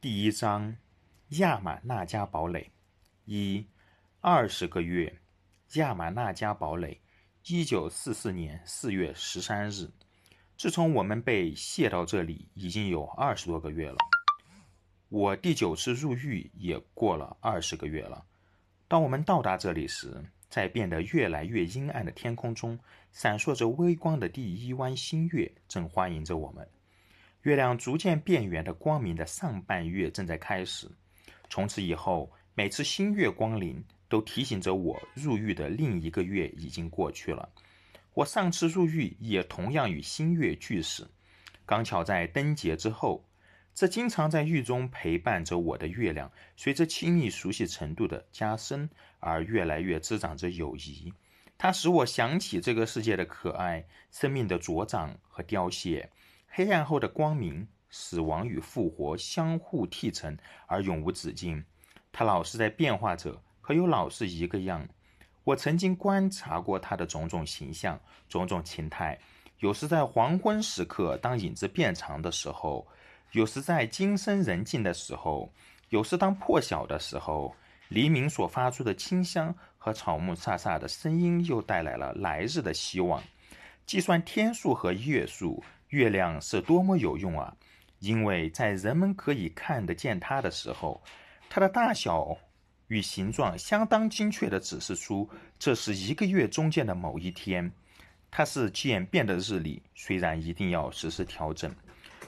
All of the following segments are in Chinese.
第一章，亚玛纳加堡垒。一，二十个月，亚玛纳加堡垒。一九四四年四月十三日。自从我们被卸到这里，已经有二十多个月了。我第九次入狱也过了二十个月了。当我们到达这里时，在变得越来越阴暗的天空中，闪烁着微光的第一弯新月正欢迎着我们。月亮逐渐变圆的光明的上半月正在开始。从此以后，每次新月光临，都提醒着我入狱的另一个月已经过去了。我上次入狱也同样与新月俱死，刚巧在灯节之后。这经常在狱中陪伴着我的月亮，随着亲密熟悉程度的加深而越来越滋长着友谊。它使我想起这个世界的可爱、生命的茁长和凋谢。黑暗后的光明，死亡与复活相互替成而永无止境。它老是在变化着，可又老是一个样。我曾经观察过它的种种形象、种种情态。有时在黄昏时刻，当影子变长的时候；有时在今生人静的时候；有时当破晓的时候，黎明所发出的清香和草木飒飒的声音，又带来了来日的希望。计算天数和月数。月亮是多么有用啊！因为在人们可以看得见它的时候，它的大小与形状相当精确地指示出这是一个月中间的某一天。它是渐变的日历，虽然一定要实时调整。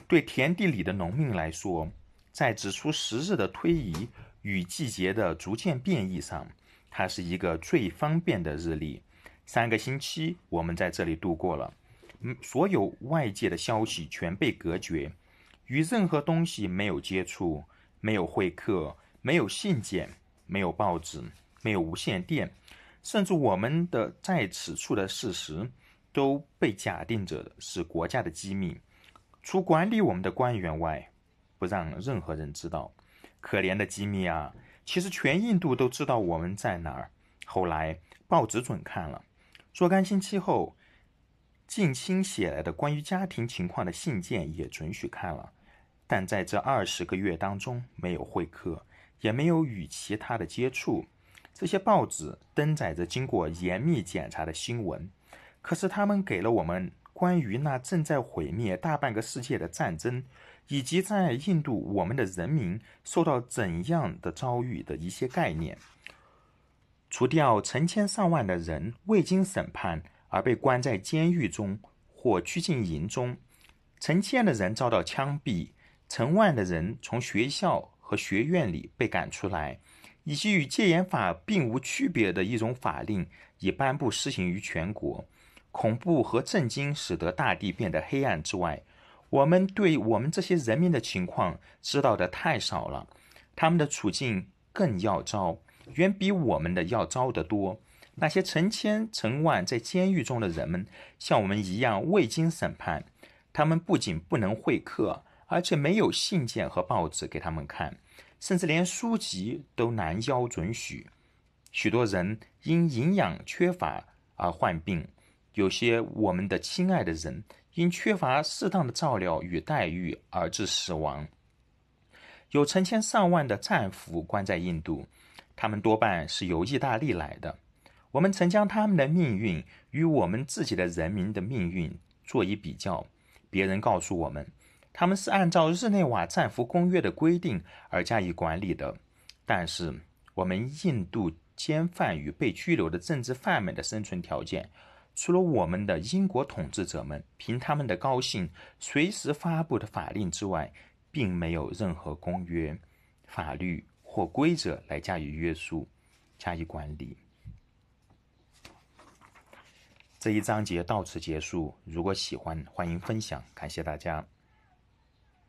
对田地里的农民来说，在指出时日的推移与季节的逐渐变异上，它是一个最方便的日历。三个星期，我们在这里度过了。所有外界的消息全被隔绝，与任何东西没有接触，没有会客，没有信件，没有报纸，没有无线电，甚至我们的在此处的事实都被假定着是国家的机密，除管理我们的官员外，不让任何人知道。可怜的机密啊！其实全印度都知道我们在哪儿。后来报纸准看了，若干星期后。近亲写来的关于家庭情况的信件也准许看了，但在这二十个月当中没有会客，也没有与其他的接触。这些报纸登载着经过严密检查的新闻，可是他们给了我们关于那正在毁灭大半个世界的战争，以及在印度我们的人民受到怎样的遭遇的一些概念。除掉成千上万的人未经审判。而被关在监狱中或拘禁营中，成千的人遭到枪毙，成万的人从学校和学院里被赶出来，以及与戒严法并无区别的一种法令已颁布施行于全国。恐怖和震惊使得大地变得黑暗之外，我们对我们这些人民的情况知道的太少了。他们的处境更要糟，远比我们的要糟得多。那些成千成万在监狱中的人们，像我们一样未经审判。他们不仅不能会客，而且没有信件和报纸给他们看，甚至连书籍都难邀准许。许多人因营养缺乏而患病，有些我们的亲爱的人因缺乏适当的照料与待遇而致死亡。有成千上万的战俘关在印度，他们多半是由意大利来的。我们曾将他们的命运与我们自己的人民的命运做一比较。别人告诉我们，他们是按照日内瓦战俘公约的规定而加以管理的。但是，我们印度监犯与被拘留的政治犯们的生存条件，除了我们的英国统治者们凭他们的高兴随时发布的法令之外，并没有任何公约、法律或规则来加以约束、加以管理。这一章节到此结束。如果喜欢，欢迎分享，感谢大家。